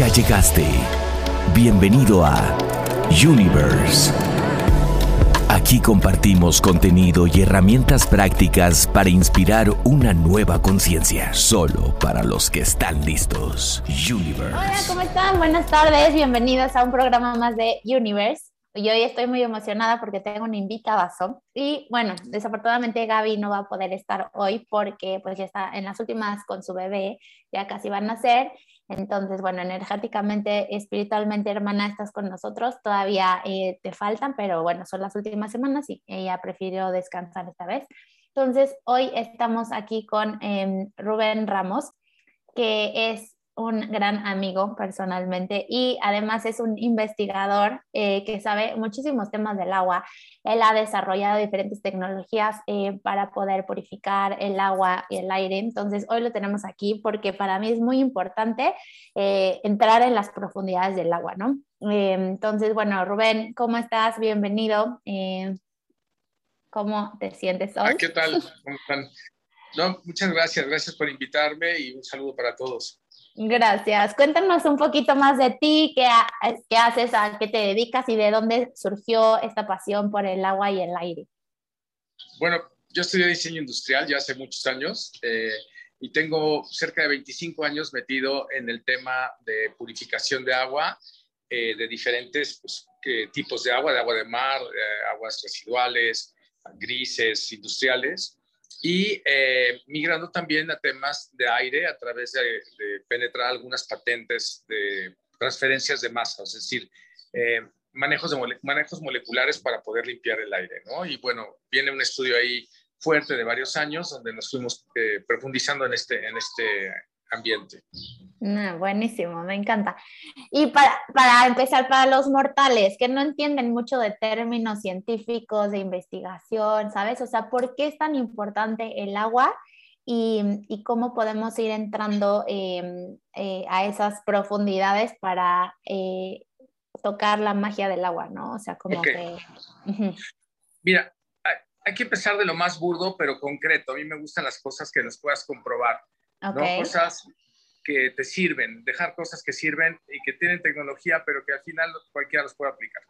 Ya llegaste. Bienvenido a Universe. Aquí compartimos contenido y herramientas prácticas para inspirar una nueva conciencia, solo para los que están listos. Universe. Hola, ¿cómo están? Buenas tardes, bienvenidos a un programa más de Universe. Y hoy estoy muy emocionada porque tengo un invitado. Y bueno, desafortunadamente Gaby no va a poder estar hoy porque pues ya está en las últimas con su bebé, ya casi van a nacer. Entonces, bueno, energéticamente, espiritualmente, hermana, estás con nosotros. Todavía eh, te faltan, pero bueno, son las últimas semanas y ella prefirió descansar esta vez. Entonces, hoy estamos aquí con em, Rubén Ramos, que es un gran amigo personalmente y además es un investigador eh, que sabe muchísimos temas del agua. Él ha desarrollado diferentes tecnologías eh, para poder purificar el agua y el aire. Entonces, hoy lo tenemos aquí porque para mí es muy importante eh, entrar en las profundidades del agua, ¿no? entonces, bueno, Rubén, ¿cómo estás? Bienvenido. ¿Cómo te sientes hoy? ¿Qué tal? ¿Cómo están? Muchas gracias, gracias por invitarme y un saludo para todos. Gracias. Cuéntanos un poquito más de ti, qué, haces, a qué te dedicas y de dónde surgió esta pasión por el agua y el aire. Bueno, yo estudié diseño industrial ya hace muchos años eh, y tengo cerca de 25 años metido en el tema de purificación de agua, eh, de diferentes pues, tipos de agua, de agua de mar, eh, aguas residuales, grises, industriales y eh, migrando también a temas de aire a través de, penetrar algunas patentes de transferencias de masa, es decir, eh, manejos, de manejos moleculares para poder limpiar el aire, ¿no? Y bueno, viene un estudio ahí fuerte de varios años donde nos fuimos eh, profundizando en este, en este ambiente. buenísimo, me encanta. Y para, para, empezar, para los mortales que no entienden mucho de términos científicos, de investigación, ¿sabes? O sea, ¿por qué es tan importante el agua y, y cómo podemos ir entrando em, eh, a esas profundidades para eh, tocar la magia del agua, ¿no? O sea, como que... Mira, hay, hay que empezar de lo más burdo, pero concreto. A mí me gustan las cosas que las puedas comprobar. ¿No? Cosas que te sirven, dejar cosas que sirven y que tienen tecnología, pero que al final cualquiera los puede aplicar.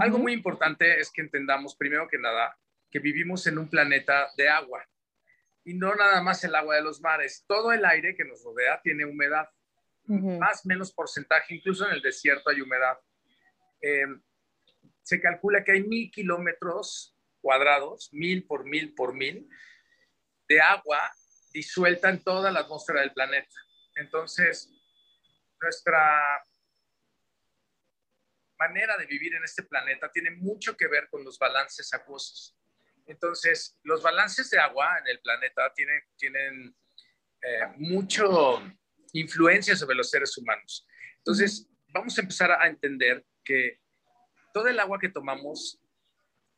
Algo muy importante es que entendamos, primero que nada, que vivimos en un planeta de agua. Y no nada más el agua de los mares, todo el aire que nos rodea tiene humedad, más o menos porcentaje, incluso en el desierto hay humedad. Em, se calcula que hay mil kilómetros cuadrados, mil por mil por mil, de agua disuelta en toda la atmósfera del planeta. Entonces, nuestra manera de vivir en este planeta tiene mucho que ver con los balances acuosos. Entonces, los balances de agua en el planeta tienen, tienen eh, mucho influencia sobre los seres humanos. Entonces, vamos a empezar a entender que todo el agua que tomamos,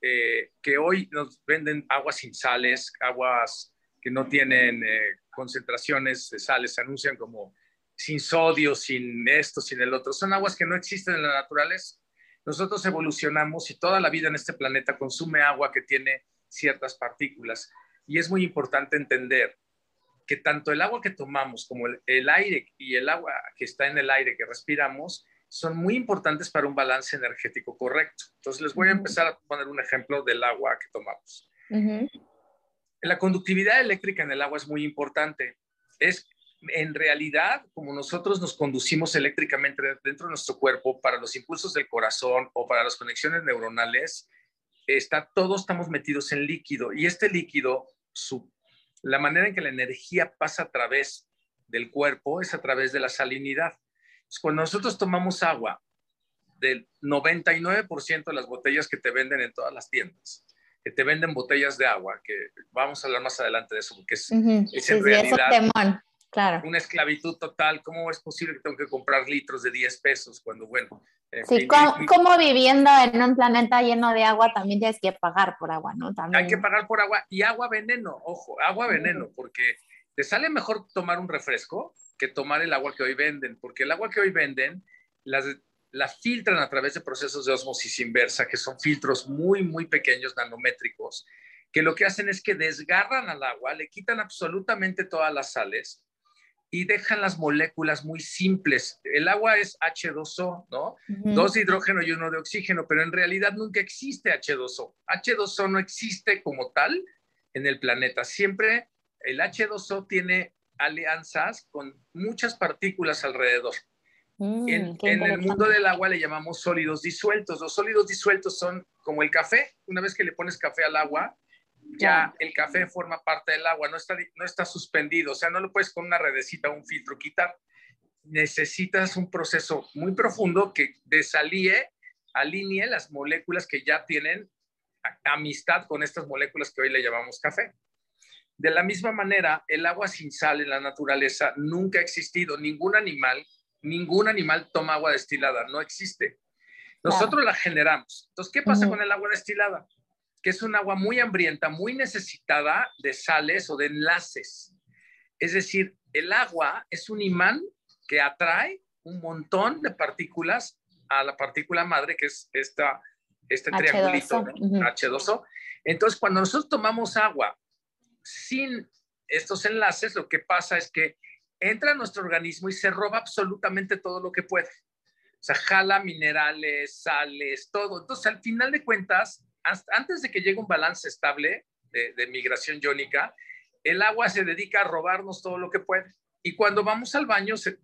eh, que hoy nos venden aguas sin sales, aguas que no tienen eh, concentraciones de sales, se anuncian como sin sodio, sin esto, sin el otro. Son aguas que no existen en la naturaleza. Nosotros evolucionamos y toda la vida en este planeta consume agua que tiene ciertas partículas. Y es muy importante entender que tanto el agua que tomamos como el, el aire y el agua que está en el aire que respiramos son muy importantes para un balance energético correcto. Entonces les voy a empezar a poner un ejemplo del agua que tomamos. La conductividad eléctrica en el agua es muy importante. Es en realidad como nosotros nos conducimos eléctricamente dentro de nuestro cuerpo para los impulsos del corazón o para las conexiones neuronales, está, todos estamos metidos en líquido y este líquido, su, la manera en que la energía pasa a través del cuerpo es a través de la salinidad. cuando nosotros tomamos agua, del 99% de las botellas que te venden en todas las tiendas, que te venden botellas de agua, que vamos a hablar más adelante de eso, porque es, es en realidad claro. una esclavitud total. ¿Cómo es posible que tengo que comprar litros de 10 pesos cuando, bueno... sí, como, viviendo en un planeta lleno de agua también tienes que pagar por agua, ¿no? También. Hay que pagar por agua y agua veneno, ojo, agua veneno, porque te sale mejor tomar un refresco que tomar el agua que hoy venden, porque el agua que hoy venden, las, la filtran a través de procesos de osmosis inversa, que son filtros muy, muy pequeños, nanométricos, que lo que hacen es que desgarran al agua, le quitan absolutamente todas las sales y dejan las moléculas muy simples. El agua es H2O, ¿no? Dos de hidrógeno y uno de oxígeno, pero en realidad nunca existe H2O. H2O no existe como tal en el planeta. Siempre el H2O tiene alianzas con muchas partículas alrededor. Mm, en, en el mundo del agua le llamamos sólidos disueltos. Los sólidos disueltos son como el café. Una vez que le pones café al agua, ya el café forma parte del agua, no está, no está suspendido, o sea, no lo puedes con una redecita o un filtro quitar. Necesitas un proceso muy profundo que desalíe, alinee las moléculas que ya tienen amistad con estas moléculas que hoy le llamamos café. De la misma manera, el agua sin sal en la naturaleza nunca ha existido. Ningún animal, ningún animal toma agua destilada, no existe. Nosotros la generamos. Entonces, ¿qué pasa con el agua destilada? que es un agua muy hambrienta, muy necesitada de sales o de enlaces. Es decir, el agua es un imán que atrae un montón de partículas a la partícula madre, que es esta, este triangulito, H2O. Entonces, cuando nosotros tomamos agua sin estos enlaces, lo que pasa es que entra a nuestro organismo y se roba absolutamente todo lo que puede. O sea, jala minerales, sales, todo. Entonces, al final de cuentas, antes de que llegue un balance estable de, migración iónica, el agua se dedica a robarnos todo lo que puede. Y cuando vamos al baño se,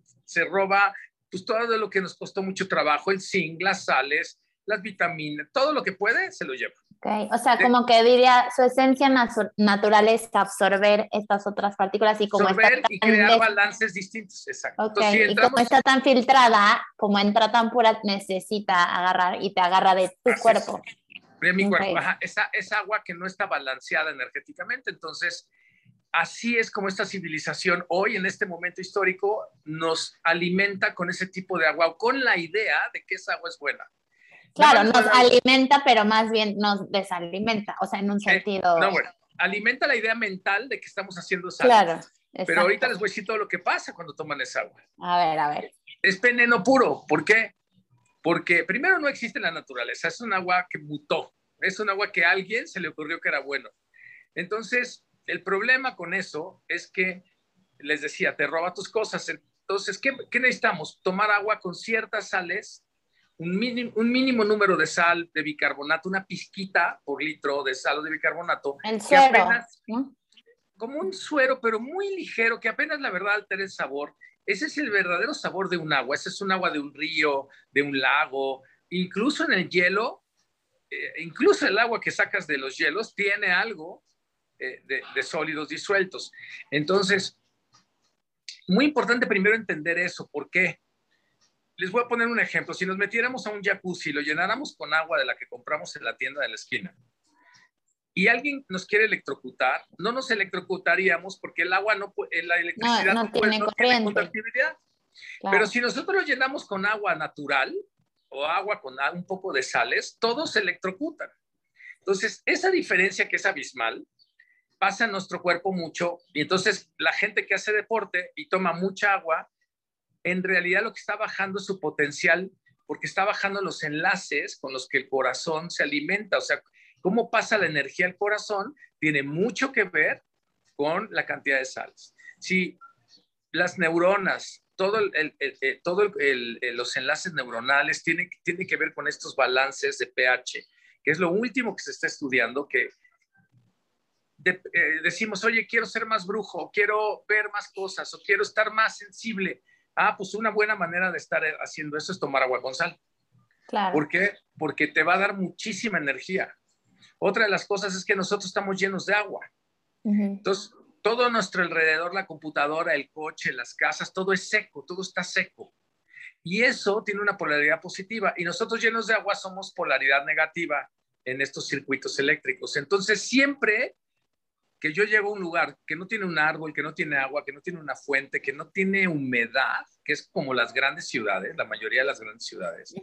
roba pues todo lo que nos costó mucho trabajo, el zinc, las sales, las vitaminas, todo lo que puede se lo lleva. Okay. O sea, como que diría, su esencia natural es absorber estas otras partículas y como absorber y crear balances distintos, exacto. Okay. y como está tan filtrada, como entra tan pura, necesita agarrar y te agarra de tu cuerpo de mi cuerpo. esa, es agua que no está balanceada energéticamente. Entonces, así es como esta civilización hoy, en este momento histórico, nos alimenta con ese tipo de agua o con la idea de que esa agua es buena. Claro, nos alimenta, pero más bien nos desalimenta, o sea, en un sentido... No, bueno, alimenta la idea mental de que estamos haciendo sal. Claro. Pero ahorita les voy a decir todo lo que pasa cuando toman esa agua. A ver, a ver. Es veneno puro. ¿Por qué? porque primero no existe en la naturaleza, es un agua que mutó, es un agua que a alguien se le ocurrió que era bueno. Entonces, el problema con eso es que, les decía, te roba tus cosas. Entonces, ¿qué, necesitamos? Tomar agua con ciertas sales, un mínimo, un mínimo número de sal, de bicarbonato, una pizquita por litro de sal o de bicarbonato. El suero. Como un suero, pero muy ligero, que apenas la verdad altera el sabor ese es el verdadero sabor de un agua. Ese es un agua de un río, de un lago. Incluso en el hielo, eh, incluso el agua que sacas de los hielos tiene algo eh, de, de, sólidos disueltos. Entonces, muy importante primero entender eso. ¿Por qué? Les voy a poner un ejemplo. Si nos metiéramos a un jacuzzi y lo llenáramos con agua de la que compramos en la tienda de la esquina, y alguien nos quiere electrocutar, no nos electrocutaríamos porque el agua no, la electricidad no, tiene, conductividad. Pero si nosotros lo llenamos con agua natural o agua con un poco de sales, todos se electrocutan. Entonces, esa diferencia que es abismal pasa en nuestro cuerpo mucho y entonces la gente que hace deporte y toma mucha agua, en realidad lo que está bajando es su potencial porque está bajando los enlaces con los que el corazón se alimenta. O sea, cómo pasa la energía al corazón tiene mucho que ver con la cantidad de sales. Si las neuronas, todo el, todo los enlaces neuronales tienen, tiene que ver con estos balances de pH, que es lo último que se está estudiando, que eh, decimos, oye, quiero ser más brujo, quiero ver más cosas, o quiero estar más sensible. Ah, pues una buena manera de estar haciendo eso es tomar agua con sal. Claro. ¿Por qué? Porque te va a dar muchísima energía. Otra de las cosas es que nosotros estamos llenos de agua. Entonces, todo nuestro alrededor, la computadora, el coche, las casas, todo es seco, todo está seco. Y eso tiene una polaridad positiva. Y nosotros llenos de agua somos polaridad negativa en estos circuitos eléctricos. Entonces, siempre que yo llego a un lugar que no tiene un árbol, que no tiene agua, que no tiene una fuente, que no tiene humedad, que es como las grandes ciudades, la mayoría de las grandes ciudades,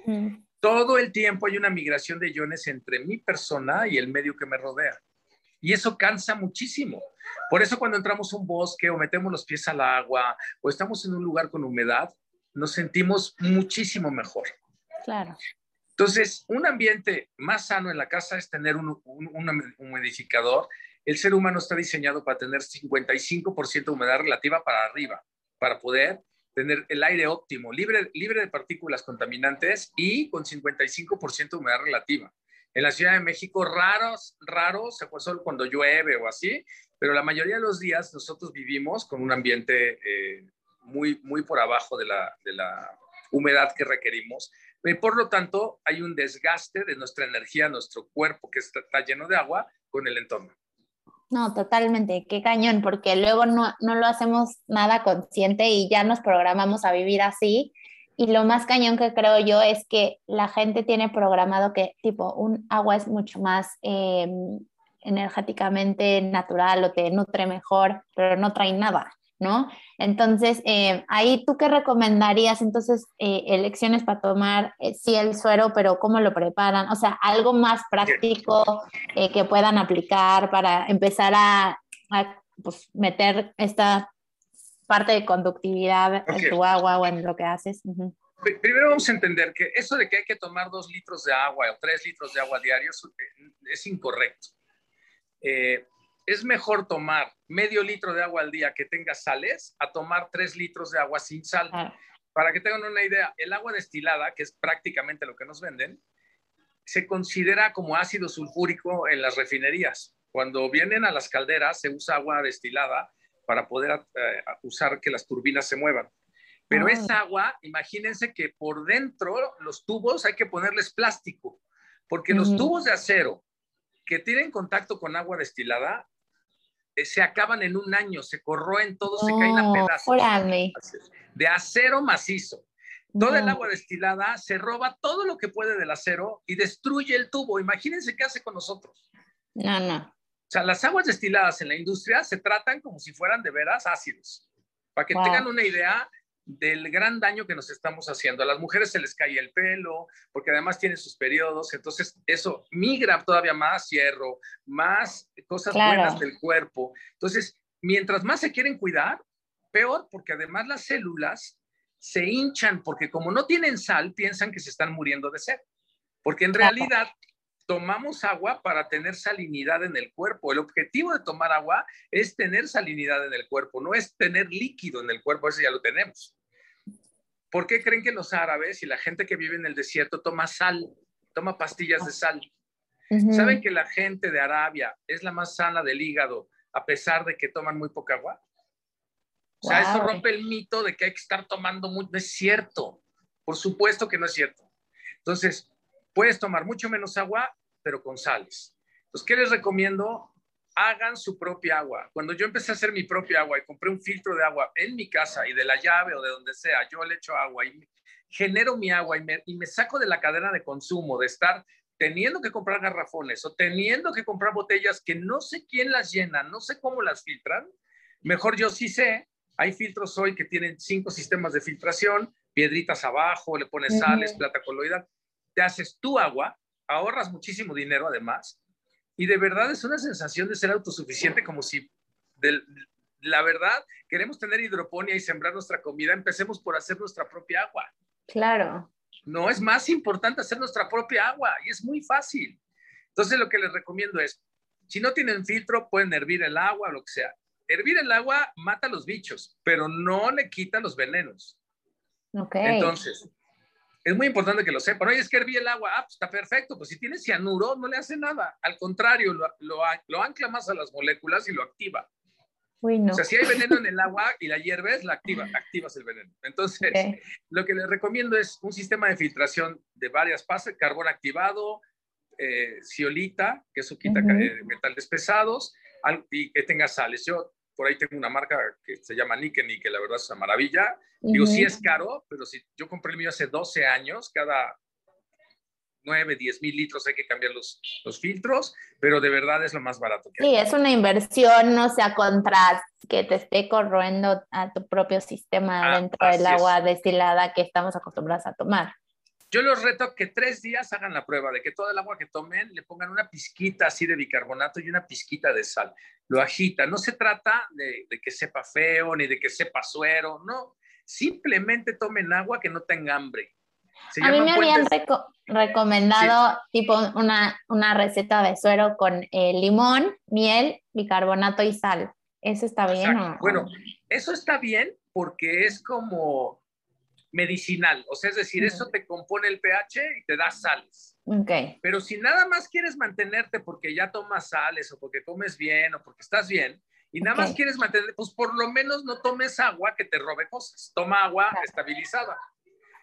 todo el tiempo hay una migración de iones entre mi persona y el medio que me rodea. Y eso cansa muchísimo. Por eso cuando entramos a un bosque o metemos los pies al agua o estamos en un lugar con humedad, nos sentimos muchísimo mejor. Claro. Entonces, un ambiente más sano en la casa es tener un, un humidificador. El ser humano está diseñado para tener 55% de humedad relativa para arriba para poder tener el aire óptimo, libre, libre de partículas contaminantes y con 55% de humedad relativa. En la Ciudad de México, raros, raros, se fue solo cuando llueve o así, pero la mayoría de los días nosotros vivimos con un ambiente eh, muy, muy por abajo de la, de la humedad que requerimos. Y por lo tanto, hay un desgaste de nuestra energía, nuestro cuerpo que está, está lleno de agua con el entorno. No, totalmente, qué cañón, porque luego no, no lo hacemos nada consciente y ya nos programamos a vivir así. Y lo más cañón que creo yo es que la gente tiene programado que tipo un agua es mucho más em, energéticamente natural o te nutre mejor, pero no trae nada. ¿No? Entonces, eh, ahí tú qué recomendarías entonces eh, elecciones para tomar, eh, sí el suero, pero cómo lo preparan, o sea, algo más práctico que puedan aplicar para empezar a, pues, meter esta parte de conductividad en tu agua o en lo que haces. Primero vamos a entender que eso de que hay que tomar dos litros de agua o tres litros de agua diarios es incorrecto es mejor tomar medio litro de agua al día que tenga sales a tomar tres litros de agua sin sal. Para que tengan una idea, el agua destilada, que es prácticamente lo que nos venden, se considera como ácido sulfúrico en las refinerías. Cuando vienen a las calderas se usa agua destilada para poder eh, usar que las turbinas se muevan. Pero esa agua, imagínense que por dentro los tubos hay que ponerles plástico, porque los tubos de acero que tienen contacto con agua destilada se acaban en un año, se corroen todos, se caen a pedazos. De acero macizo. Toda el agua destilada se roba todo lo que puede del acero y destruye el tubo. Imagínense qué hace con nosotros. No, no. O sea, las aguas destiladas en la industria se tratan como si fueran de veras ácidos. Para que tengan una idea, del gran daño que nos estamos haciendo. A las mujeres se les cae el pelo, porque además tienen sus periodos, entonces eso migra todavía más hierro, más cosas buenas del cuerpo. Entonces, mientras más se quieren cuidar, peor, porque además las células se hinchan, porque como no tienen sal, piensan que se están muriendo de sed, porque en realidad tomamos agua para tener salinidad en el cuerpo. El objetivo de tomar agua es tener salinidad en el cuerpo, no es tener líquido en el cuerpo, eso ya lo tenemos. ¿Por qué creen que los árabes y la gente que vive en el desierto toma sal, toma pastillas de sal? ¿Saben que la gente de Arabia es la más sana del hígado a pesar de que toman muy poca agua? O sea, eso rompe el mito de que hay que estar tomando mucho. No es cierto. Por supuesto que no es cierto. Entonces, puedes tomar mucho menos agua, pero con sales. Entonces, ¿qué les recomiendo? hagan su propia agua. Cuando yo empecé a hacer mi propia agua y compré un filtro de agua en mi casa y de la llave o de donde sea, yo le echo agua y genero mi agua y me, y me saco de la cadena de consumo, de estar teniendo que comprar garrafones o teniendo que comprar botellas que no sé quién las llena, no sé cómo las filtran, mejor yo sí sé. Hay filtros hoy que tienen cinco sistemas de filtración, piedritas abajo, le pones sales, plata coloidal, te haces tu agua, ahorras muchísimo dinero además y de verdad es una sensación de ser autosuficiente, como si, de, la verdad, queremos tener hidroponía y sembrar nuestra comida, empecemos por hacer nuestra propia agua. Claro. No, es más importante hacer nuestra propia agua y es muy fácil. Entonces, lo que les recomiendo es, si no tienen filtro, pueden hervir el agua, lo que sea. Hervir el agua mata a los bichos, pero no le quita los venenos. Okay. Entonces, es muy importante que lo sepan. Oye, es que herví el agua. Ah, pues está perfecto. Pues si tiene cianuro, no le hace nada. Al contrario, lo, lo, ancla más a las moléculas y lo activa. Uy, no. O sea, si hay veneno en el agua y la hierves, la activa, activas el veneno. Entonces, lo que les recomiendo es un sistema de filtración de varias fases, carbón activado, eh, ciolita, que eso quita metales pesados, y que tenga sales. Yo por ahí tengo una marca que se llama Niken y que la verdad es una maravilla. Digo, sí es caro, pero si yo compré el mío hace 12 años, cada 9, 10 mil litros hay que cambiar los, los filtros, pero de verdad es lo más barato que Sí, es una inversión, no sea contra que te esté corroendo a tu propio sistema ah, dentro del agua destilada que estamos acostumbrados a tomar. Yo los reto que tres días hagan la prueba de que todo el agua que tomen le pongan una pizquita así de bicarbonato y una pizquita de sal. Lo agita. No se trata de, que sepa feo ni de que sepa suero, no. Simplemente tomen agua que no tenga hambre. a mí me habían recomendado tipo una, una, receta de suero con eh, limón, miel, bicarbonato y sal. ¿Eso está bien? Bueno, eso está bien porque es como medicinal, o sea, es decir, eso te compone el pH y te da sales. Ok. Pero si nada más quieres mantenerte porque ya tomas sales o porque comes bien o porque estás bien, y nada más quieres mantener, pues por lo menos no tomes agua que te robe cosas. Toma agua estabilizada.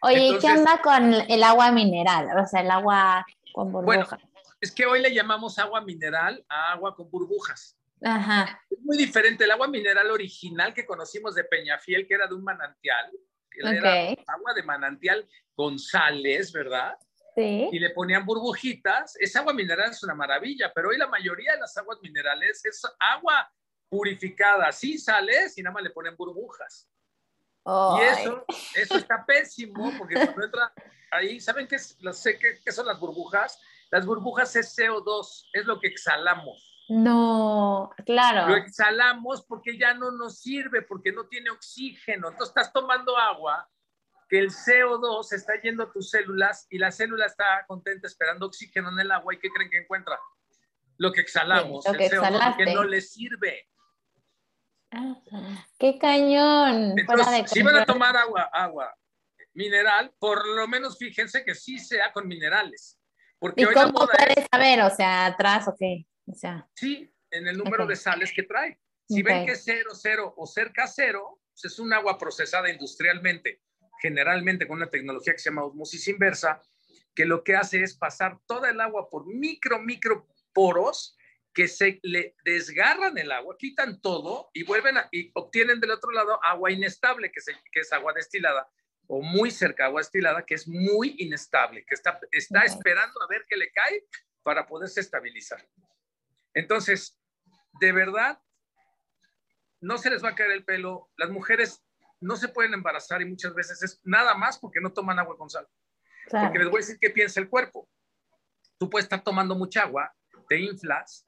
Oye, ¿qué onda con el agua mineral? O sea, el agua con burbujas. Bueno, es que hoy le llamamos agua mineral a agua con burbujas. Ajá. Es muy diferente. El agua mineral original que conocimos de Peñafiel, que era de un manantial, era agua de manantial con sales, ¿verdad? Sí. Y le ponían burbujitas. Esa agua mineral es una maravilla, pero hoy la mayoría de las aguas minerales es agua purificada sin sales y nada más le ponen burbujas. Y eso, eso está pésimo porque cuando entra ahí, ¿saben qué, es, sé qué, son las burbujas? Las burbujas es CO2, es lo que exhalamos. No, claro. Lo exhalamos porque ya no nos sirve, porque no tiene oxígeno. Entonces estás tomando agua que el CO2 está yendo a tus células y la célula está contenta esperando oxígeno en el agua y ¿qué creen que encuentra? Lo que exhalamos, lo que el CO2 que no le sirve. ¡Qué cañón! si van a tomar agua, agua mineral, por lo menos fíjense que sí sea con minerales. Porque ¿Y cómo puedes saber? O sea, atrás o qué? Sí, en el número de sales que trae. Si ven que es cero, cero o cerca cero, pues es un agua procesada industrialmente, generalmente con una tecnología que se llama osmosis inversa, que lo que hace es pasar toda el agua por micro, micro poros que se le desgarran el agua, quitan todo y vuelven y obtienen del otro lado agua inestable, que, que es agua destilada, o muy cerca agua destilada, que es muy inestable, que está, está esperando a ver qué le cae para poderse estabilizar. Entonces, de verdad, no se les va a caer el pelo. Las mujeres no se pueden embarazar y muchas veces es nada más porque no toman agua con sal. Porque les voy a decir qué piensa el cuerpo. Tú puedes estar tomando mucha agua, te inflas,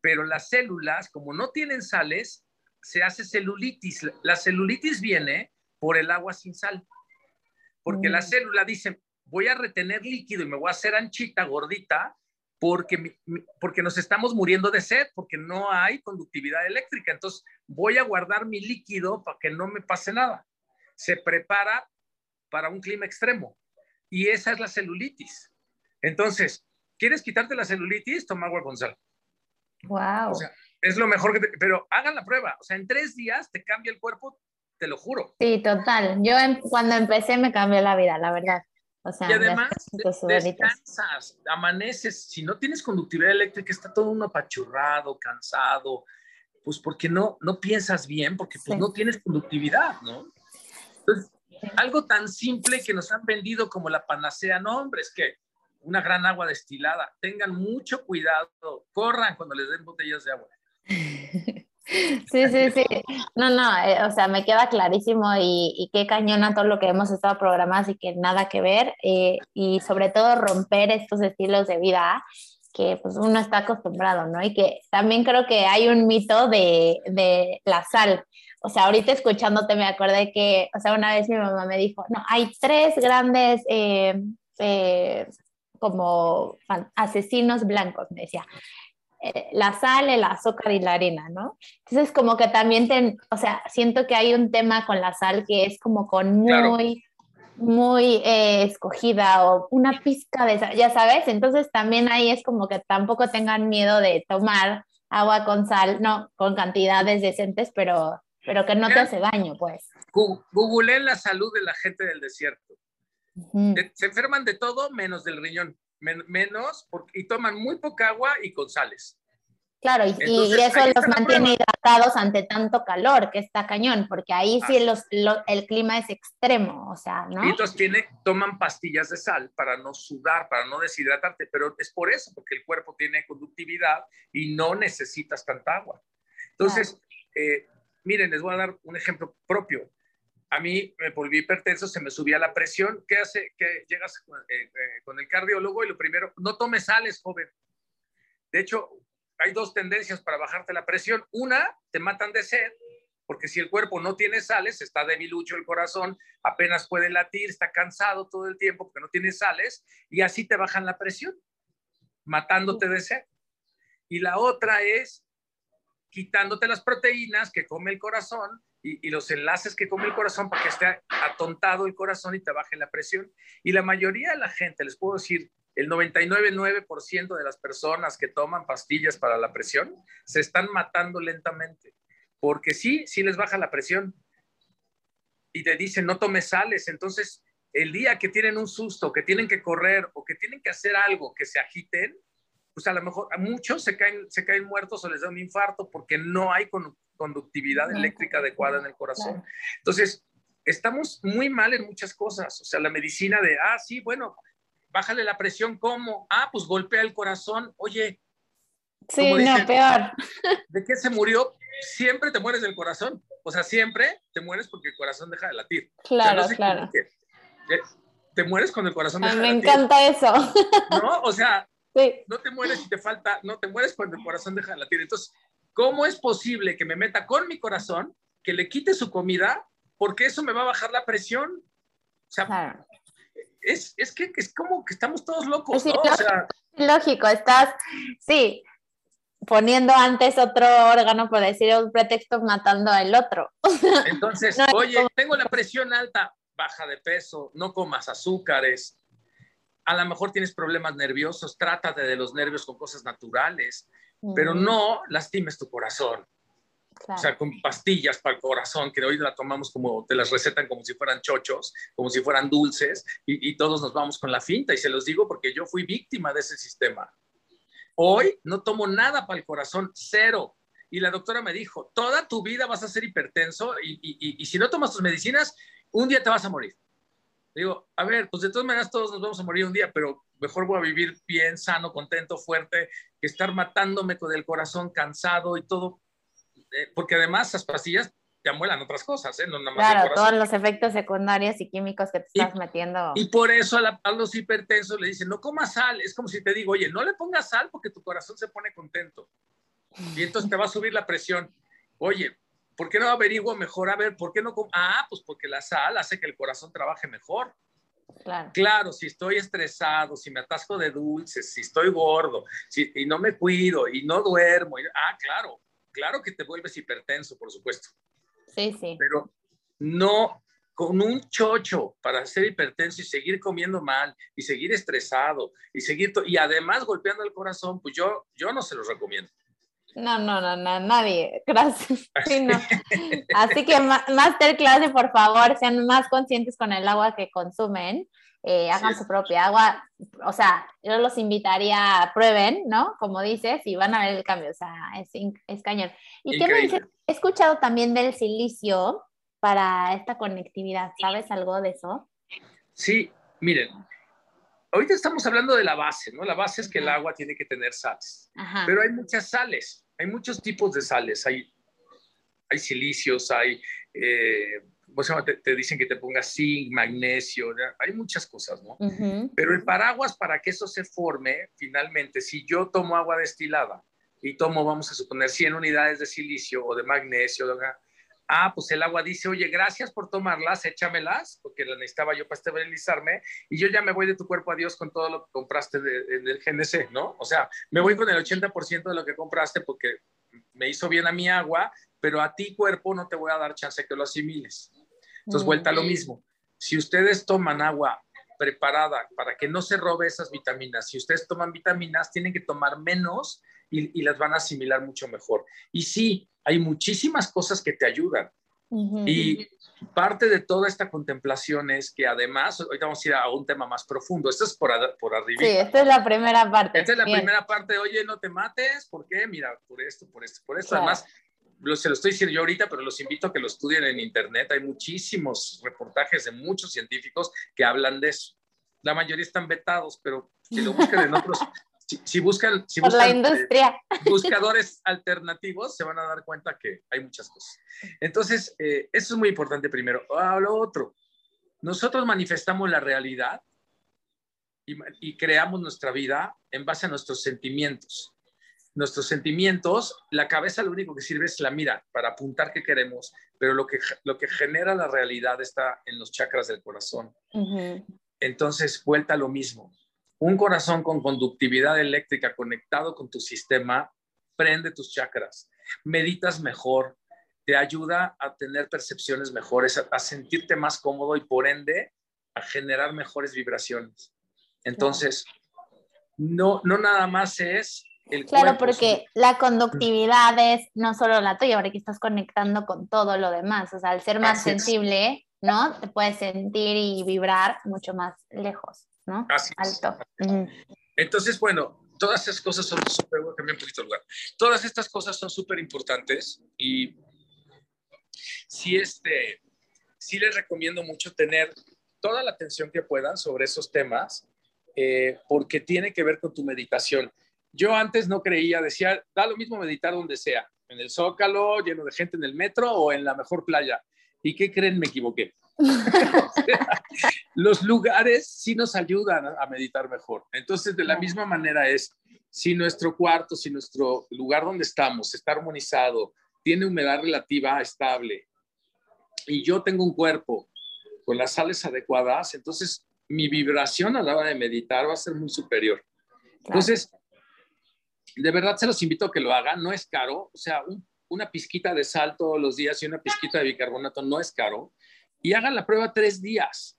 pero las células, como no tienen sales, se hace celulitis. La celulitis viene por el agua sin sal, porque la mm. célula dice, voy a retener líquido y me voy a hacer anchita, gordita, porque, porque nos estamos muriendo de sed, porque no hay conductividad eléctrica. Entonces, voy a guardar mi líquido para que no me pase nada. Se prepara para un clima extremo. Y esa es la celulitis. Entonces, ¿quieres quitarte la celulitis? Toma agua con sal. Wow. O sea, es lo mejor que te, pero hagan la prueba. O sea, en tres días te cambia el cuerpo, te lo juro. Sí, total. Yo cuando empecé me cambió la vida, la verdad. O sea, y además descansas, amaneces, si no tienes conductividad eléctrica, está todo uno apachurrado, cansado, pues porque no, no piensas bien, porque pues no tienes conductividad, ¿no? Entonces, algo tan simple que nos han vendido como la panacea, no, hombre, es que una gran agua destilada. Tengan mucho cuidado, corran cuando les den botellas de agua. Sí, sí, sí. No, no, eh, o sea, me queda clarísimo y, y, qué cañona todo lo que hemos estado programando y que nada que ver. Eh, y sobre todo romper estos estilos de vida que pues uno está acostumbrado, ¿no? Y que también creo que hay un mito de, de la sal. O sea, ahorita escuchándote me acordé que, o sea, una vez mi mamá me dijo, no, hay tres grandes eh, como asesinos blancos, me decía. Eh, la sal, el azúcar y la arena, ¿no? Entonces, como que también, te, o sea, siento que hay un tema con la sal que es como con muy, muy eh, escogida o una pizca de sal, ya sabes, entonces también ahí es como que tampoco tengan miedo de tomar agua con sal, no, con cantidades decentes, pero, pero que no te hace daño, pues. Google la salud de la gente del desierto. Se enferman de todo menos del riñón, menos porque, y toman muy poca agua y con sales. Claro, y, eso los mantiene hidratados ante tanto calor, que está cañón, porque ahí sí los, el clima es extremo, o sea, ¿no? Y entonces tiene, toman pastillas de sal para no sudar, para no deshidratarte, pero es por eso, porque el cuerpo tiene conductividad y no necesitas tanta agua. Entonces, eh, miren, les voy a dar un ejemplo propio a mí me volví hipertenso, se me subía la presión. ¿Qué hace? Que llegas eh, eh, con el cardiólogo y lo primero, no tomes sales, joven. De hecho, hay dos tendencias para bajarte la presión. Una, te matan de sed, porque si el cuerpo no tiene sales, está debilucho el corazón, apenas puede latir, está cansado todo el tiempo porque no tiene sales, y así te bajan la presión, matándote de sed. Y la otra es quitándote las proteínas que come el corazón y, los enlaces que come el corazón para que esté atontado el corazón y te baje la presión. Y la mayoría de la gente, les puedo decir, el 99,9% de las personas que toman pastillas para la presión se están matando lentamente, porque sí, sí les baja la presión. Y te dicen, no tomes sales. Entonces, el día que tienen un susto, que tienen que correr o que tienen que hacer algo, que se agiten, pues a lo mejor a muchos se caen, se caen muertos o les da un infarto porque no hay conductividad eléctrica adecuada en el corazón. Entonces, estamos muy mal en muchas cosas. O sea, la medicina de, ah, sí, bueno, bájale la presión, ¿cómo? Ah, pues golpea el corazón. Oye. Sí, no, peor. ¿De qué se murió? Siempre te mueres del corazón. O sea, siempre te mueres porque el corazón deja de latir. Claro, claro. Te mueres cuando el corazón deja de latir. Me encanta eso. ¿No? O sea, no te mueres y te falta, no te mueres cuando el corazón deja de latir. Entonces, ¿cómo es posible que me meta con mi corazón, que le quite su comida, porque eso me va a bajar la presión? O sea, es, es, que es como que estamos todos locos, ¿no? o sea, lógico, estás, sí, poniendo antes otro órgano, por decir un pretexto, matando al otro. Entonces, oye, tengo la presión alta, baja de peso, no comas azúcares, a lo mejor tienes problemas nerviosos, trátate de los nervios con cosas naturales, pero no lastimes tu corazón. O sea, con pastillas para el corazón, que hoy la tomamos como, te las recetan como si fueran chochos, como si fueran dulces, y, y todos nos vamos con la finta. Y se los digo porque yo fui víctima de ese sistema. Hoy no tomo nada para el corazón, cero. Y la doctora me dijo, toda tu vida vas a ser hipertenso y, y, y si no tomas tus medicinas, un día te vas a morir. Digo, a ver, pues de todas maneras todos nos vamos a morir un día, pero mejor voy a vivir bien, sano, contento, fuerte, que estar matándome con el corazón cansado y todo, eh, porque además esas pastillas te amuelan otras cosas, ¿eh? No nada más claro, todos los efectos secundarios y químicos que te estás metiendo. Y por eso a, a, los hipertensos le dicen, no comas sal, es como si te digo, oye, no le pongas sal porque tu corazón se pone contento. Y entonces te va a subir la presión. Oye, ¿por qué no averiguo mejor? A ver, ¿por qué no? Ah, pues porque la sal hace que el corazón trabaje mejor. Claro. claro. si estoy estresado, si me atasco de dulces, si estoy gordo, si, y no me cuido y no duermo, ah, claro, claro que te vuelves hipertenso, por supuesto. Sí, sí. Pero no con un chocho para ser hipertenso y seguir comiendo mal y seguir estresado y seguir y además golpeando el corazón, pues yo, yo no se los recomiendo. No, no, no, no, nadie. Gracias. Así que masterclass, por favor, sean más conscientes con el agua que consumen. Eh, hagan su propia agua. O sea, yo los invitaría a prueben, ¿no? Como dices, y van a ver el cambio. O sea, es, es cañón. ¿Y qué me dices? He escuchado también del silicio para esta conectividad. ¿Sabes algo de eso? Sí, miren, ahorita estamos hablando de la base, ¿no? La base es que el agua tiene que tener sales, pero hay muchas sales, hay muchos tipos de sales, hay, hay silicios, hay, eh, te, te, dicen que te pongas zinc, magnesio, hay muchas cosas, ¿no? Pero el paraguas, para que eso se forme, finalmente, si yo tomo agua destilada y tomo, vamos a suponer, 100 unidades de silicio o de magnesio, Ah, pues el agua dice, oye, gracias por tomarlas, échamelas, porque las necesitaba yo para esterilizarme, y yo ya me voy de tu cuerpo a Dios con todo lo que compraste en el GNC, ¿no? O sea, me voy con el 80% de lo que compraste porque me hizo bien a mi agua, pero a ti cuerpo no te voy a dar chance que lo asimiles. Entonces, vuelta a lo mismo. Si ustedes toman agua preparada para que no se robe esas vitaminas, si ustedes toman vitaminas, tienen que tomar menos y, y las van a asimilar mucho mejor. Y sí, hay muchísimas cosas que te ayudan. Y parte de toda esta contemplación es que además, ahorita vamos a ir a un tema más profundo, esto es por, por arriba. Sí, esta es la primera parte. Esta es la primera parte, oye, no te mates, ¿por qué? Mira, por esto, por esto, por esto. Además, se lo estoy diciendo yo ahorita, pero los invito a que lo estudien en internet. Hay muchísimos reportajes de muchos científicos que hablan de eso. La mayoría están vetados, pero si lo buscan en otros, si, buscan, si la industria. buscadores alternativos, se van a dar cuenta que hay muchas cosas. Entonces, eh, eso es muy importante primero. a lo otro, nosotros manifestamos la realidad y, y, creamos nuestra vida en base a nuestros sentimientos. Nuestros sentimientos, la cabeza lo único que sirve es la mira para apuntar qué queremos, pero lo que, lo que genera la realidad está en los chakras del corazón. Entonces, vuelta a lo mismo un corazón con conductividad eléctrica conectado con tu sistema prende tus chakras. meditas mejor, te ayuda a tener percepciones mejores, a, sentirte más cómodo y por ende a generar mejores vibraciones. Entonces, no, no nada más es el Claro, porque la conductividad es no solo la tuya, porque estás conectando con todo lo demás. O sea, al ser más sensible, ¿no? Te puedes sentir y vibrar mucho más lejos, ¿no? Así Alto. Entonces, bueno, todas estas cosas son súper, lugar. Todas estas cosas son súper importantes y sí, este, sí les recomiendo mucho tener toda la atención que puedan sobre esos temas, eh, porque tiene que ver con tu meditación. Yo antes no creía, decía, da lo mismo meditar donde sea, en el zócalo, lleno de gente en el metro o en la mejor playa. ¿Y qué creen? Me equivoqué. los lugares sí nos ayudan a meditar mejor. Entonces, de la misma manera es, si nuestro cuarto, si nuestro lugar donde estamos está armonizado, tiene humedad relativa estable, y yo tengo un cuerpo con las sales adecuadas, entonces mi vibración a la hora de meditar va a ser muy superior. Entonces, de verdad se los invito a que lo hagan, no es caro, o sea, una pizquita de sal todos los días y una pizquita de bicarbonato no es caro, y hagan la prueba tres días.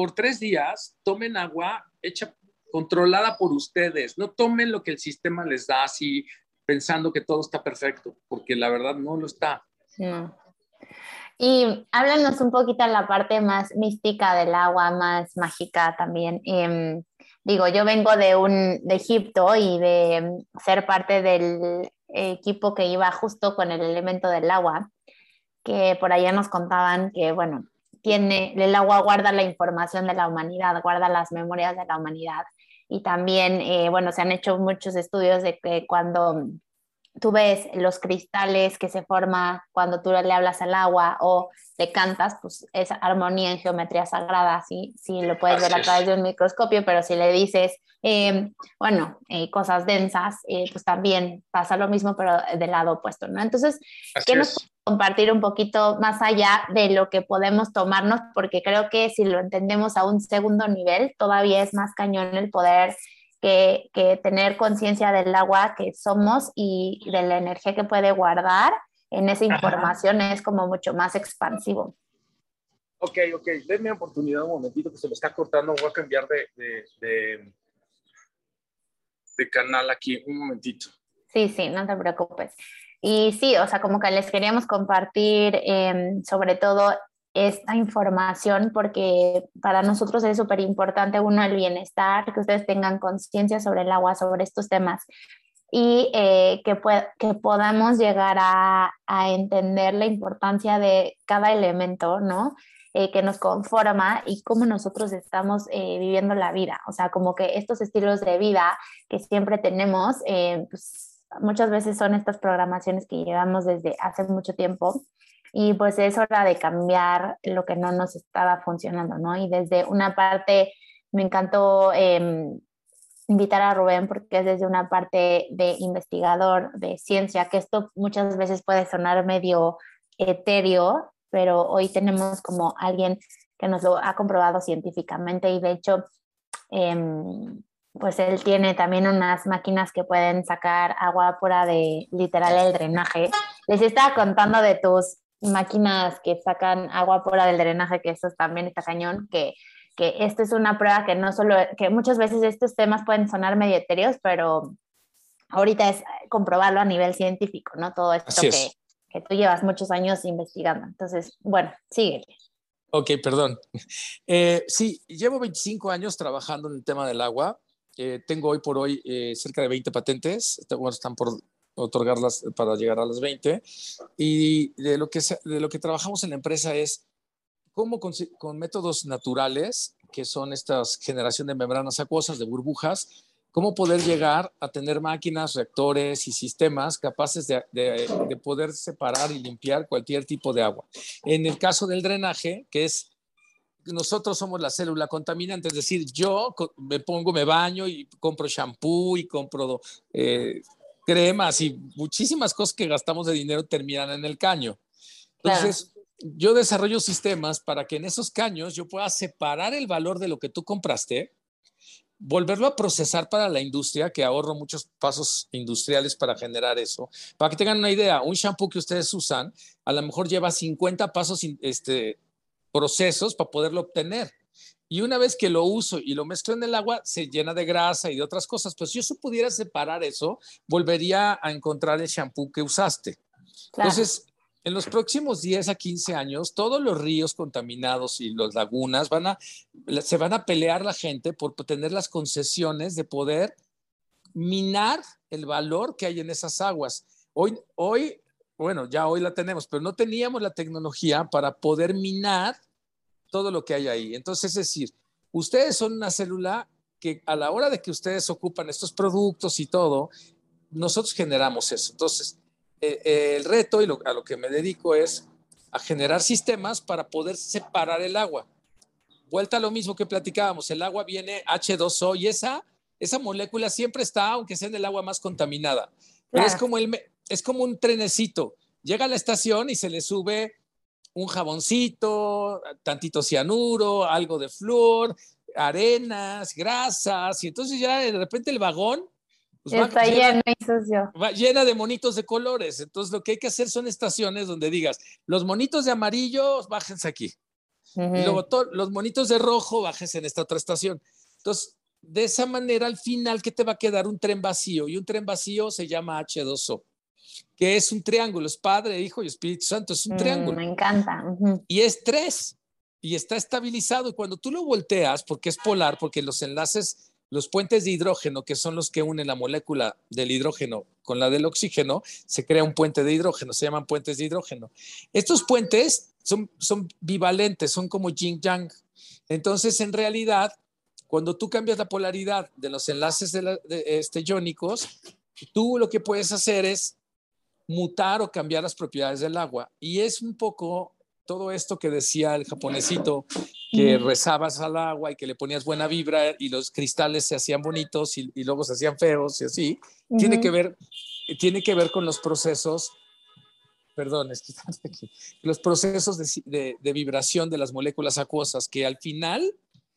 Por tres días, tomen agua hecha, controlada por ustedes, no tomen lo que el sistema les da así pensando que todo está perfecto, porque la verdad no lo está. No. Y háblanos un poquito la parte más mística del agua, más mágica también. Em, digo, yo vengo de, un, de Egipto y de ser parte del equipo que iba justo con el elemento del agua, que por allá nos contaban que, bueno, tiene, el agua guarda la información de la humanidad, guarda las memorias de la humanidad. Y también, eh, bueno, se han hecho muchos estudios de que cuando tú ves los cristales que se forman cuando tú le hablas al agua o le cantas, pues es armonía en geometría sagrada, sí, sí lo puedes ver a través de un microscopio, pero si le dices, em, bueno, eh, cosas densas, eh, pues también pasa lo mismo, pero del lado opuesto, ¿no? Entonces, ¿qué nos compartir un poquito más allá de lo que podemos tomarnos? Porque creo que si lo entendemos a un segundo nivel, todavía es más cañón el poder que, tener conciencia del agua que somos y de la energía que puede guardar en esa información es como mucho más expansivo. Ok, ok, denme oportunidad un momentito que se me está cortando, voy a cambiar de, de, de, canal aquí, un momentito. Sí, sí, no te preocupes. Y sí, o sea, como que les queríamos compartir em, sobre todo esta información porque para nosotros es súper importante, uno, el bienestar, que ustedes tengan conciencia sobre el agua, sobre estos temas y eh, que, que podamos llegar a, a, entender la importancia de cada elemento, ¿no? Eh, que nos conforma y cómo nosotros estamos eh, viviendo la vida. O sea, como que estos estilos de vida que siempre tenemos, pues, muchas veces son estas programaciones que llevamos desde hace mucho tiempo y pues es hora de cambiar lo que no nos estaba funcionando, ¿no? Y desde una parte me encantó em, invitar a Rubén porque es desde una parte de investigador de ciencia, que esto muchas veces puede sonar medio etéreo, pero hoy tenemos como alguien que nos lo ha comprobado científicamente y de hecho, em, pues él tiene también unas máquinas que pueden sacar agua pura de literal el drenaje. Les estaba contando de tus máquinas que sacan agua fuera del drenaje, que eso también está cañón, que, que esta es una prueba que no solo, que muchas veces estos temas pueden sonar medio etéreos, pero ahorita es comprobarlo a nivel científico, ¿no? Todo esto que, que, tú llevas muchos años investigando. Entonces, bueno, sigue. Ok, perdón. Eh, sí, llevo 25 años trabajando en el tema del agua. Eh, tengo hoy por hoy eh, cerca de 20 patentes. Están por otorgarlas para llegar a las 20. Y de lo que, de lo que trabajamos en la empresa es cómo con, con métodos naturales, que son estas generación de membranas acuosas, de burbujas, cómo poder llegar a tener máquinas, reactores y sistemas capaces de, de, poder separar y limpiar cualquier tipo de agua. En el caso del drenaje, que es nosotros somos la célula contaminante, es decir, yo me pongo, me baño y compro shampoo y compro eh, cremas y muchísimas cosas que gastamos de dinero terminan en el caño. Entonces, yo desarrollo sistemas para que en esos caños yo pueda separar el valor de lo que tú compraste volverlo a procesar para la industria, que ahorro muchos pasos industriales para generar eso. Para que tengan una idea, un shampoo que ustedes usan a lo mejor lleva 50 pasos, este, procesos para poderlo obtener. Y una vez que lo uso y lo mezclo en el agua, se llena de grasa y de otras cosas. Pues si yo pudiera separar eso, volvería a encontrar el shampoo que usaste. Entonces, en los próximos 10 a 15 años, todos los ríos contaminados y las lagunas van a, se van a pelear la gente por tener las concesiones de poder minar el valor que hay en esas aguas. Hoy, hoy, bueno, ya hoy la tenemos, pero no teníamos la tecnología para poder minar todo lo que hay ahí. Entonces, es decir, ustedes son una célula que a la hora de que ustedes ocupan estos productos y todo, nosotros generamos eso. Entonces, eh, eh, el reto y a lo que me dedico es a generar sistemas para poder separar el agua. Vuelta a lo mismo que platicábamos, el agua viene H2O y esa, esa molécula siempre está, aunque sea en el agua más contaminada. es, como el, es como un trenecito. Llega a la estación y se le sube un jaboncito, tantito cianuro, algo de flúor, arenas, grasas, y entonces ya de repente el vagón pues Está llena, y sucio. Va llena de monitos de colores. Entonces, lo que hay que hacer son estaciones donde digas, los monitos de amarillo, bájense aquí. Y luego los monitos de rojo, bájense en esta otra estación. Entonces, de esa manera, al final, ¿qué te va a quedar? Un tren vacío. Y un tren vacío se llama H2O, que es un triángulo. Es Padre, Hijo y Espíritu Santo. Es un mm, triángulo. Me encanta. Y es tres. Y está estabilizado. Y cuando tú lo volteas, porque es polar, porque los enlaces los puentes de hidrógeno, que son los que unen la molécula del hidrógeno con la del oxígeno, se crea un puente de hidrógeno, se llaman puentes de hidrógeno. Estos puentes son, son bivalentes, son como yin-yang. Entonces, en realidad, cuando tú cambias la polaridad de los enlaces de, este, iónicos, tú lo que puedes hacer es mutar o cambiar las propiedades del agua. Y es un poco todo esto que decía el japonesito, que rezabas al agua y que le ponías buena vibra y los cristales se hacían bonitos y, luego se hacían feos y así, tiene, que ver, tiene que ver con los procesos, perdón, es que aquí, los procesos de, de vibración de las moléculas acuosas, que al final,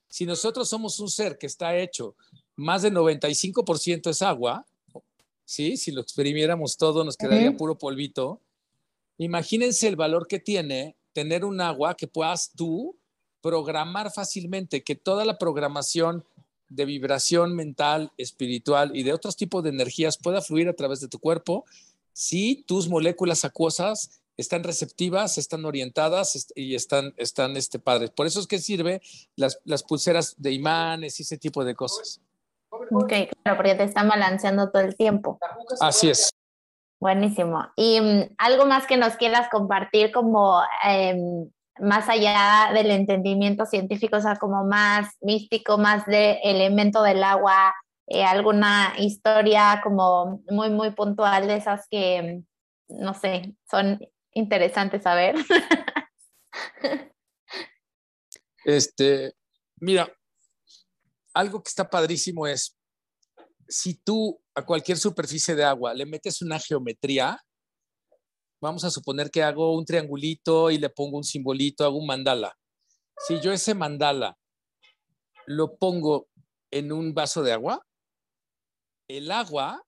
si nosotros somos un ser que está hecho más del 95% es agua, ¿sí? si lo exprimiéramos todo nos quedaría puro polvito. Imagínense el valor que tiene tener un agua que puedas tú programar fácilmente, que toda la programación de vibración mental, espiritual y de otros tipos de energías pueda fluir a través de tu cuerpo si tus moléculas acuosas están receptivas, están orientadas y están, están este, padres. Por eso es que sirve las, las pulseras de imanes y ese tipo de cosas. Ok, claro, porque te están balanceando todo el tiempo. Así es. Buenísimo. Y mm, algo más que nos quieras compartir como em, más allá del entendimiento científico, o sea, como más místico, más de elemento del agua, eh, alguna historia como muy, muy puntual de esas que, mm, no sé, son interesantes saber. este, mira, algo que está padrísimo es, si tú a cualquier superficie de agua le metes una geometría, vamos a suponer que hago un triangulito y le pongo un simbolito, hago un mandala. Si yo ese mandala lo pongo en un vaso de agua, el agua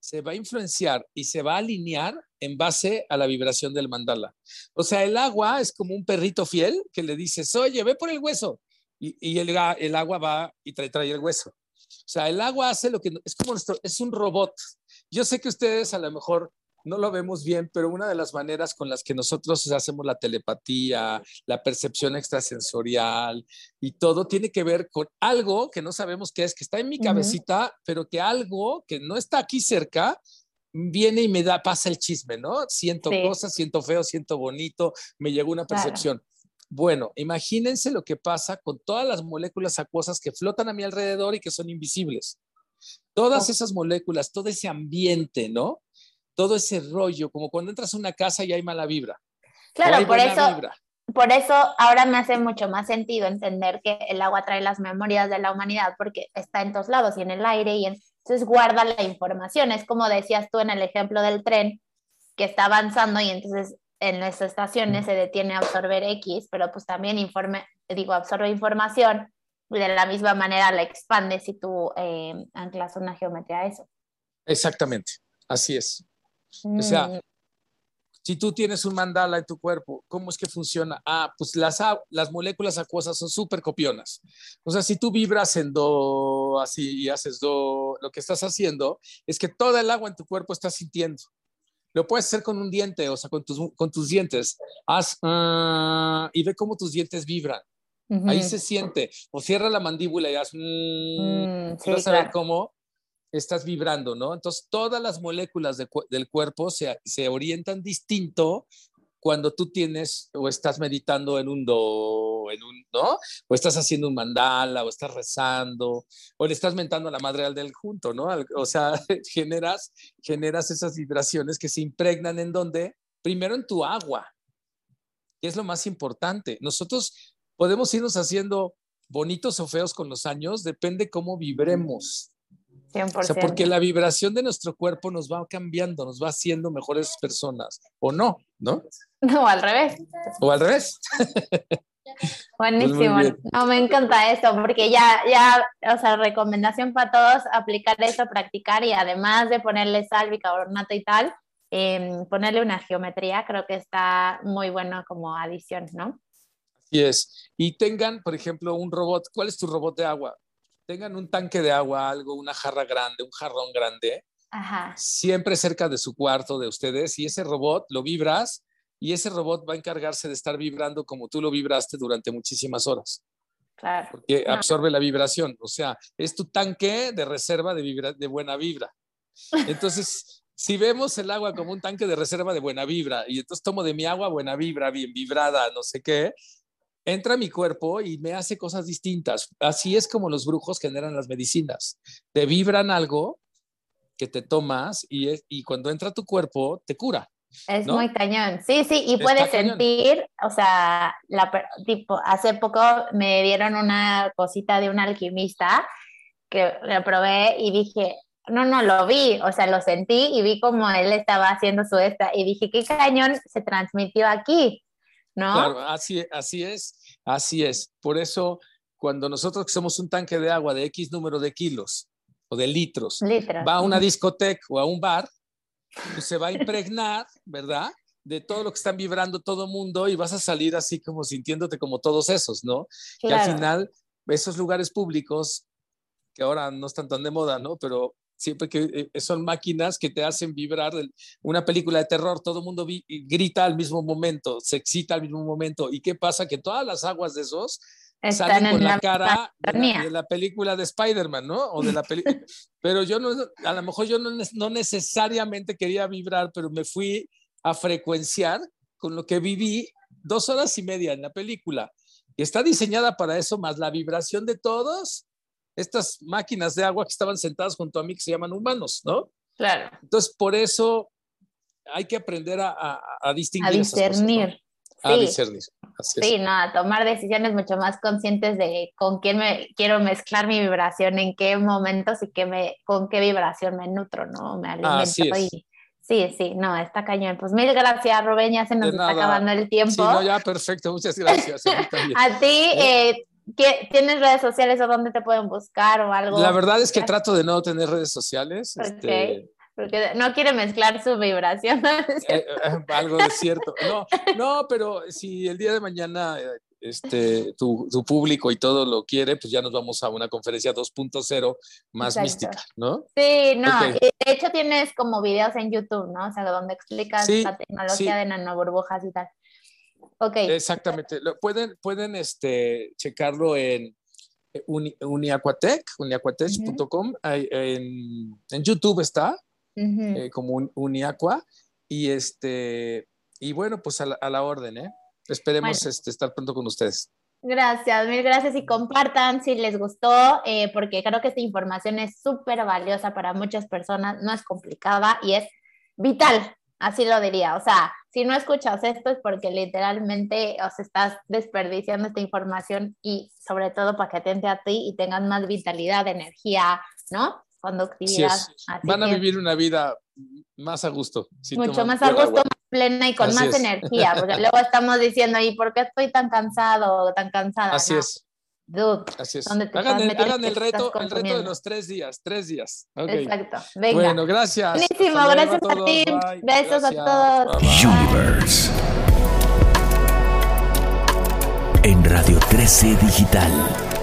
se va a influenciar y se va a alinear en base a la vibración del mandala. O sea, el agua es como un perrito fiel que le dices, oye, ve por el hueso. Y, el, el, agua va y trae, trae el hueso. O sea, el agua hace lo que es como nuestro, es un robot. Yo sé que ustedes a lo mejor no lo vemos bien, pero una de las maneras con las que nosotros hacemos la telepatía, la percepción extrasensorial y todo tiene que ver con algo que no sabemos qué es, que está en mi cabecita, pero que algo que no está aquí cerca viene y me da, pasa el chisme, ¿no? Siento cosas, siento feo, siento bonito, me llegó una percepción. Bueno, imagínense lo que pasa con todas las moléculas acuosas que flotan a mi alrededor y que son invisibles. Todas esas moléculas, todo ese ambiente, ¿no? Todo ese rollo, como cuando entras a una casa y hay mala vibra. Claro, por eso, por eso ahora me hace mucho más sentido entender que el agua trae las memorias de la humanidad porque está en todos lados y en el aire y entonces guarda la información. Es como decías tú en el ejemplo del tren que está avanzando y entonces en las estaciones se detiene a absorber X, pero pues también informe, digo, absorbe información y de la misma manera la expandes si tú eh, anclas una geometría a eso. Exactamente, así es. O sea, Mm, si tú tienes un mandala en tu cuerpo, ¿cómo es que funciona? Ah, pues las, las moléculas acuosas son súper copionas. O sea, si tú vibras en do, así y haces do, lo que estás haciendo es que toda el agua en tu cuerpo está sintiendo. Lo puedes hacer con un diente, o sea, con tus, con tus dientes. Haz ah, y ve cómo tus dientes vibran. ujú. Ahí se siente. O cierra la mandíbula y haz. mm, Mm, sí, vas a ver cómo estás vibrando, ¿no? Entonces, todas las moléculas de del cuerpo se, se orientan distinto cuando tú tienes o estás meditando en un do, en un, ¿no? O estás haciendo un mandala, o estás rezando, o le estás mentando a la madre al del junto, ¿no? O sea, generas, generas esas vibraciones que se impregnan en donde, primero en tu agua, que es lo más importante. Nosotros podemos irnos haciendo bonitos o feos con los años, depende cómo vibremos. 100%. O sea, porque la vibración de nuestro cuerpo nos va cambiando, nos va haciendo mejores personas, o no, ¿no? No, al revés. O al revés. Buenísimo. No, me encanta esto, porque ya, ya, o sea, recomendación para todos, aplicar eso, practicar y además de ponerle sal, bicarbonato y tal, em, ponerle una geometría, creo que está muy bueno como adición, ¿no? Así es. Y tengan, por ejemplo, un robot. ¿Cuál es tu robot de agua? Tengan un tanque de agua, algo, una jarra grande, un jarrón grande, Ajá, siempre cerca de su cuarto de ustedes y ese robot lo vibras y ese robot va a encargarse de estar vibrando como tú lo vibraste durante muchísimas horas, claro. porque absorbe la vibración, o sea, es tu tanque de reserva de, vibra- de buena vibra. Entonces, si vemos el agua como un tanque de reserva de buena vibra y entonces tomo de mi agua buena vibra, bien vibrada, no sé qué, entra a mi cuerpo y me hace cosas distintas. Así es como los brujos generan las medicinas. Te vibran algo que te tomas y, es- y cuando entra a tu cuerpo te cura. Es ¿no? muy cañón. Sí, sí, y puedes cañón. sentir, o sea, la, tipo, hace poco me dieron una cosita de un alquimista que lo probé y dije, no, no, lo vi, o sea, lo sentí y vi como él estaba haciendo su esta y dije, qué cañón se transmitió aquí, ¿no? Claro, así, así es, así es. Por eso, cuando nosotros que somos un tanque de agua de X número de kilos o de litros, Litros. va a una discoteca o a un bar, pues se va a impregnar, ¿verdad? De todo lo que están vibrando todo mundo y vas a salir así como sintiéndote como todos esos, ¿no? Que al Claro. final, esos lugares públicos, que ahora no están tan de moda, ¿no? Pero siempre que eh, son máquinas que te hacen vibrar. Una película de terror, todo el mundo grita al mismo momento, se excita al mismo momento. ¿Y qué pasa? Que todas las aguas de esos Están salen en con la, la cara de la, de la película de Spider-Man, ¿no? O de la película. pero yo no, a lo mejor yo no, no necesariamente quería vibrar, pero me fui a frecuenciar con lo que viví dos horas y media en la película. Y está diseñada para eso, más la vibración de todos estas máquinas de agua que estaban sentadas junto a mí, que se llaman humanos, ¿no? Claro. Entonces, por eso hay que aprender a, a, a distinguir. A esas cosas, ¿no? A Sí. discernir. Así es. Sí, no, a tomar decisiones mucho más conscientes de con quién me quiero mezclar mi vibración, en qué momentos y qué me, con qué vibración me nutro, ¿no? Me alimento. Así es. y- sí, sí, no, está cañón. Pues mil gracias, Rubén, ya se nos está acabando el tiempo. Sí, no, ya, perfecto. Muchas gracias. A ti, eh, ¿qué- ¿tienes redes sociales o dónde te pueden buscar o algo? La verdad es que trato de no tener redes sociales. Ok. Este, Porque no quiere mezclar su vibración. eh, eh, algo de cierto. No, no, pero si el día de mañana eh, este, tu, tu público y todo lo quiere, pues ya nos vamos a una conferencia 2.0 más Exacto. mística, ¿no? Sí, no, Ok. y de hecho tienes como videos en YouTube, ¿no? O sea, donde explicas Sí, la tecnología sí. de nanoburbujas y tal. Ok, Exactamente. Lo- pueden pueden este, checarlo en eh, Uni- Uniacuatec, uniacuatech.com. Ahí En, en YouTube está, ujú. eh, como un, Uniacua. Y, este, y bueno, pues a la, a la orden, ¿eh? Esperemos Bueno. este, estar pronto con ustedes. gracias, mil gracias y compartan si les gustó, eh, porque creo que esta información es súper valiosa para muchas personas, no es complicada y es vital, así lo diría. O sea, si no escuchas esto es porque literalmente os estás desperdiciando esta información y sobre todo para que atente a ti y tengas más vitalidad, energía, ¿no? Así Conductividad. es. Así Van a que- vivir una vida más a gusto. si mucho más a gusto, agua. más plena y con Así más es. energía, porque luego estamos diciendo, ¿y por qué estoy tan cansado o tan cansada? Así No, es. dude. Así es. ¿Dónde te Hagan, el, metiendo hagan el reto, el reto de los tres días, tres días. Ok. Exacto. Venga. Bueno, gracias. Buenísimo, Hasta gracias a todos. ti. Bye. Besos a Gracias. todos. Bye, bye. Universe. En Radio 13 Digital.